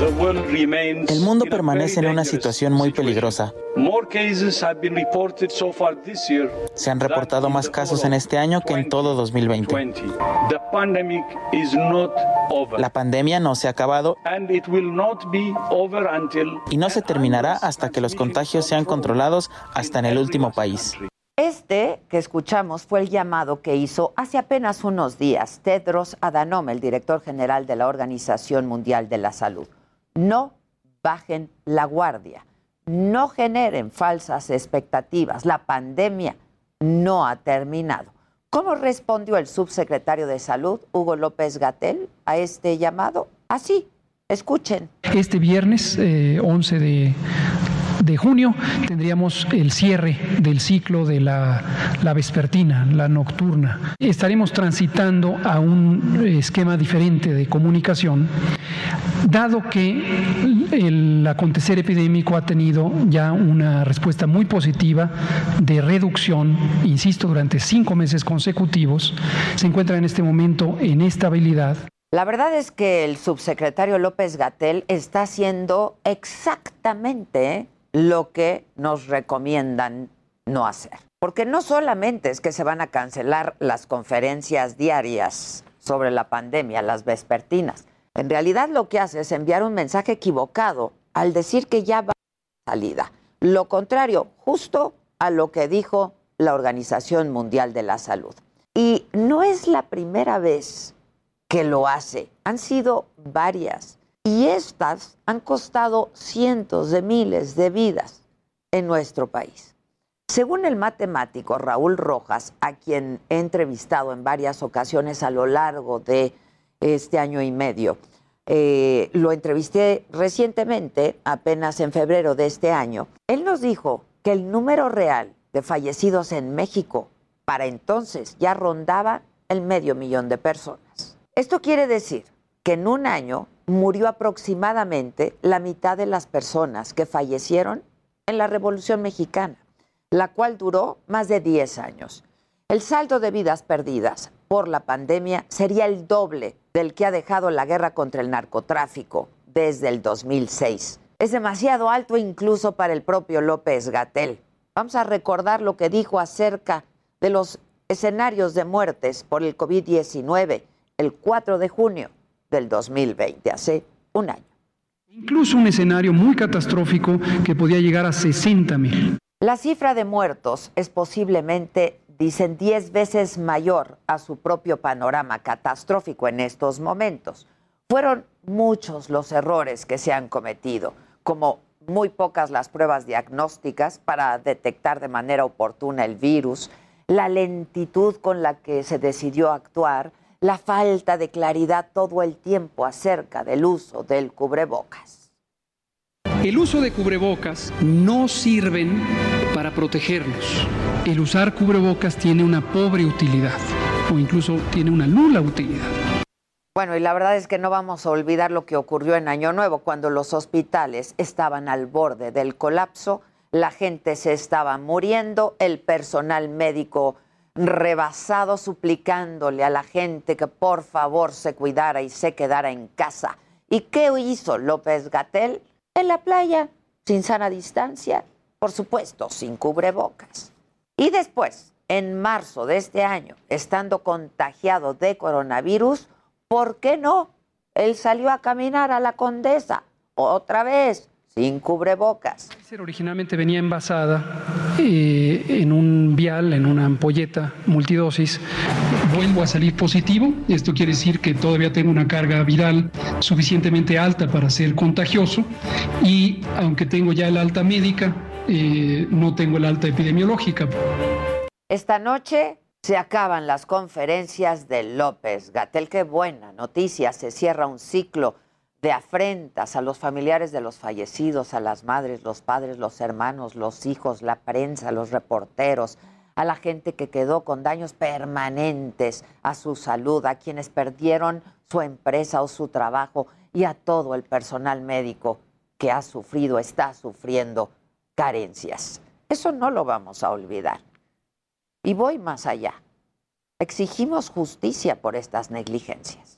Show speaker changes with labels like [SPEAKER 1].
[SPEAKER 1] El mundo permanece en una situación muy peligrosa. Se han reportado más casos en este año que en todo 2020. La pandemia no se ha acabado y no se terminará hasta que los contagios sean controlados hasta en el último país.
[SPEAKER 2] Este que escuchamos fue el llamado que hizo hace apenas unos días Tedros Adhanom, el director general de la Organización Mundial de la Salud. No bajen la guardia, no generen falsas expectativas. La pandemia no ha terminado. ¿Cómo respondió el subsecretario de Salud, Hugo López Gatel, a este llamado? Así, escuchen.
[SPEAKER 3] Este viernes 11 de, de junio tendríamos el cierre del ciclo de la, la, vespertina, la nocturna. Estaremos transitando a un esquema diferente de comunicación, dado que el acontecer epidémico ha tenido ya una respuesta muy positiva de reducción, insisto, durante cinco meses consecutivos, se encuentra en este momento en estabilidad.
[SPEAKER 2] La verdad es que el subsecretario López Gatel está haciendo exactamente lo que nos recomiendan no hacer. Porque no solamente es que se van a cancelar las conferencias diarias sobre la pandemia, las vespertinas. En realidad lo que hace es enviar un mensaje equivocado al decir que ya va a salida. Lo contrario, justo a lo que dijo la Organización Mundial de la Salud. Y no es la primera vez que lo hace, han sido varias. Y estas han costado cientos de miles de vidas en nuestro país. Según el matemático Raúl Rojas, a quien he entrevistado en varias ocasiones a lo largo de este año y medio, eh, lo entrevisté recientemente, apenas en febrero de este año, él nos dijo que el número real de fallecidos en México para entonces ya rondaba el medio millón de personas. Esto quiere decir que en un año murió aproximadamente la mitad de las personas que fallecieron en la Revolución Mexicana, la cual duró más de 10 años. El saldo de vidas perdidas por la pandemia sería el doble del que ha dejado la guerra contra el narcotráfico desde el 2006. Es demasiado alto incluso para el propio López Gatel. Vamos a recordar lo que dijo acerca de los escenarios de muertes por el COVID-19 el 4 de junio del 2020, hace un año.
[SPEAKER 3] Incluso un escenario muy catastrófico que podía llegar a 60 mil.
[SPEAKER 2] La cifra de muertos es posiblemente, dicen, 10 veces mayor a su propio panorama catastrófico en estos momentos. Fueron muchos los errores que se han cometido, como muy pocas las pruebas diagnósticas para detectar de manera oportuna el virus, la lentitud con la que se decidió actuar, la falta de claridad todo el tiempo acerca del uso del cubrebocas.
[SPEAKER 3] El uso de cubrebocas no sirven para protegernos. El usar cubrebocas tiene una pobre utilidad o incluso tiene una nula utilidad.
[SPEAKER 2] Bueno, y la verdad es que no vamos a olvidar lo que ocurrió en Año Nuevo, cuando los hospitales estaban al borde del colapso, la gente se estaba muriendo, el personal médico rebasado suplicándole a la gente que por favor se cuidara y se quedara en casa. ¿Y qué hizo López Gatel? En la playa, sin sana distancia, por supuesto, sin cubrebocas. Y después, en marzo de este año, estando contagiado de coronavirus, ¿por qué no? Él salió a caminar a la condesa, otra vez, sin cubrebocas.
[SPEAKER 3] Originalmente venía envasada eh, en un vial, en una ampolleta multidosis. Vuelvo a salir positivo. Esto quiere decir que todavía tengo una carga viral suficientemente alta para ser contagioso y aunque tengo ya el alta médica, eh, no tengo el alta epidemiológica.
[SPEAKER 2] Esta noche se acaban las conferencias de López Gatel. Qué buena noticia. Se cierra un ciclo de afrentas a los familiares de los fallecidos, a las madres, los padres, los hermanos, los hijos, la prensa, los reporteros, a la gente que quedó con daños permanentes a su salud, a quienes perdieron su empresa o su trabajo y a todo el personal médico que ha sufrido, está sufriendo carencias. Eso no lo vamos a olvidar. Y voy más allá. Exigimos justicia por estas negligencias.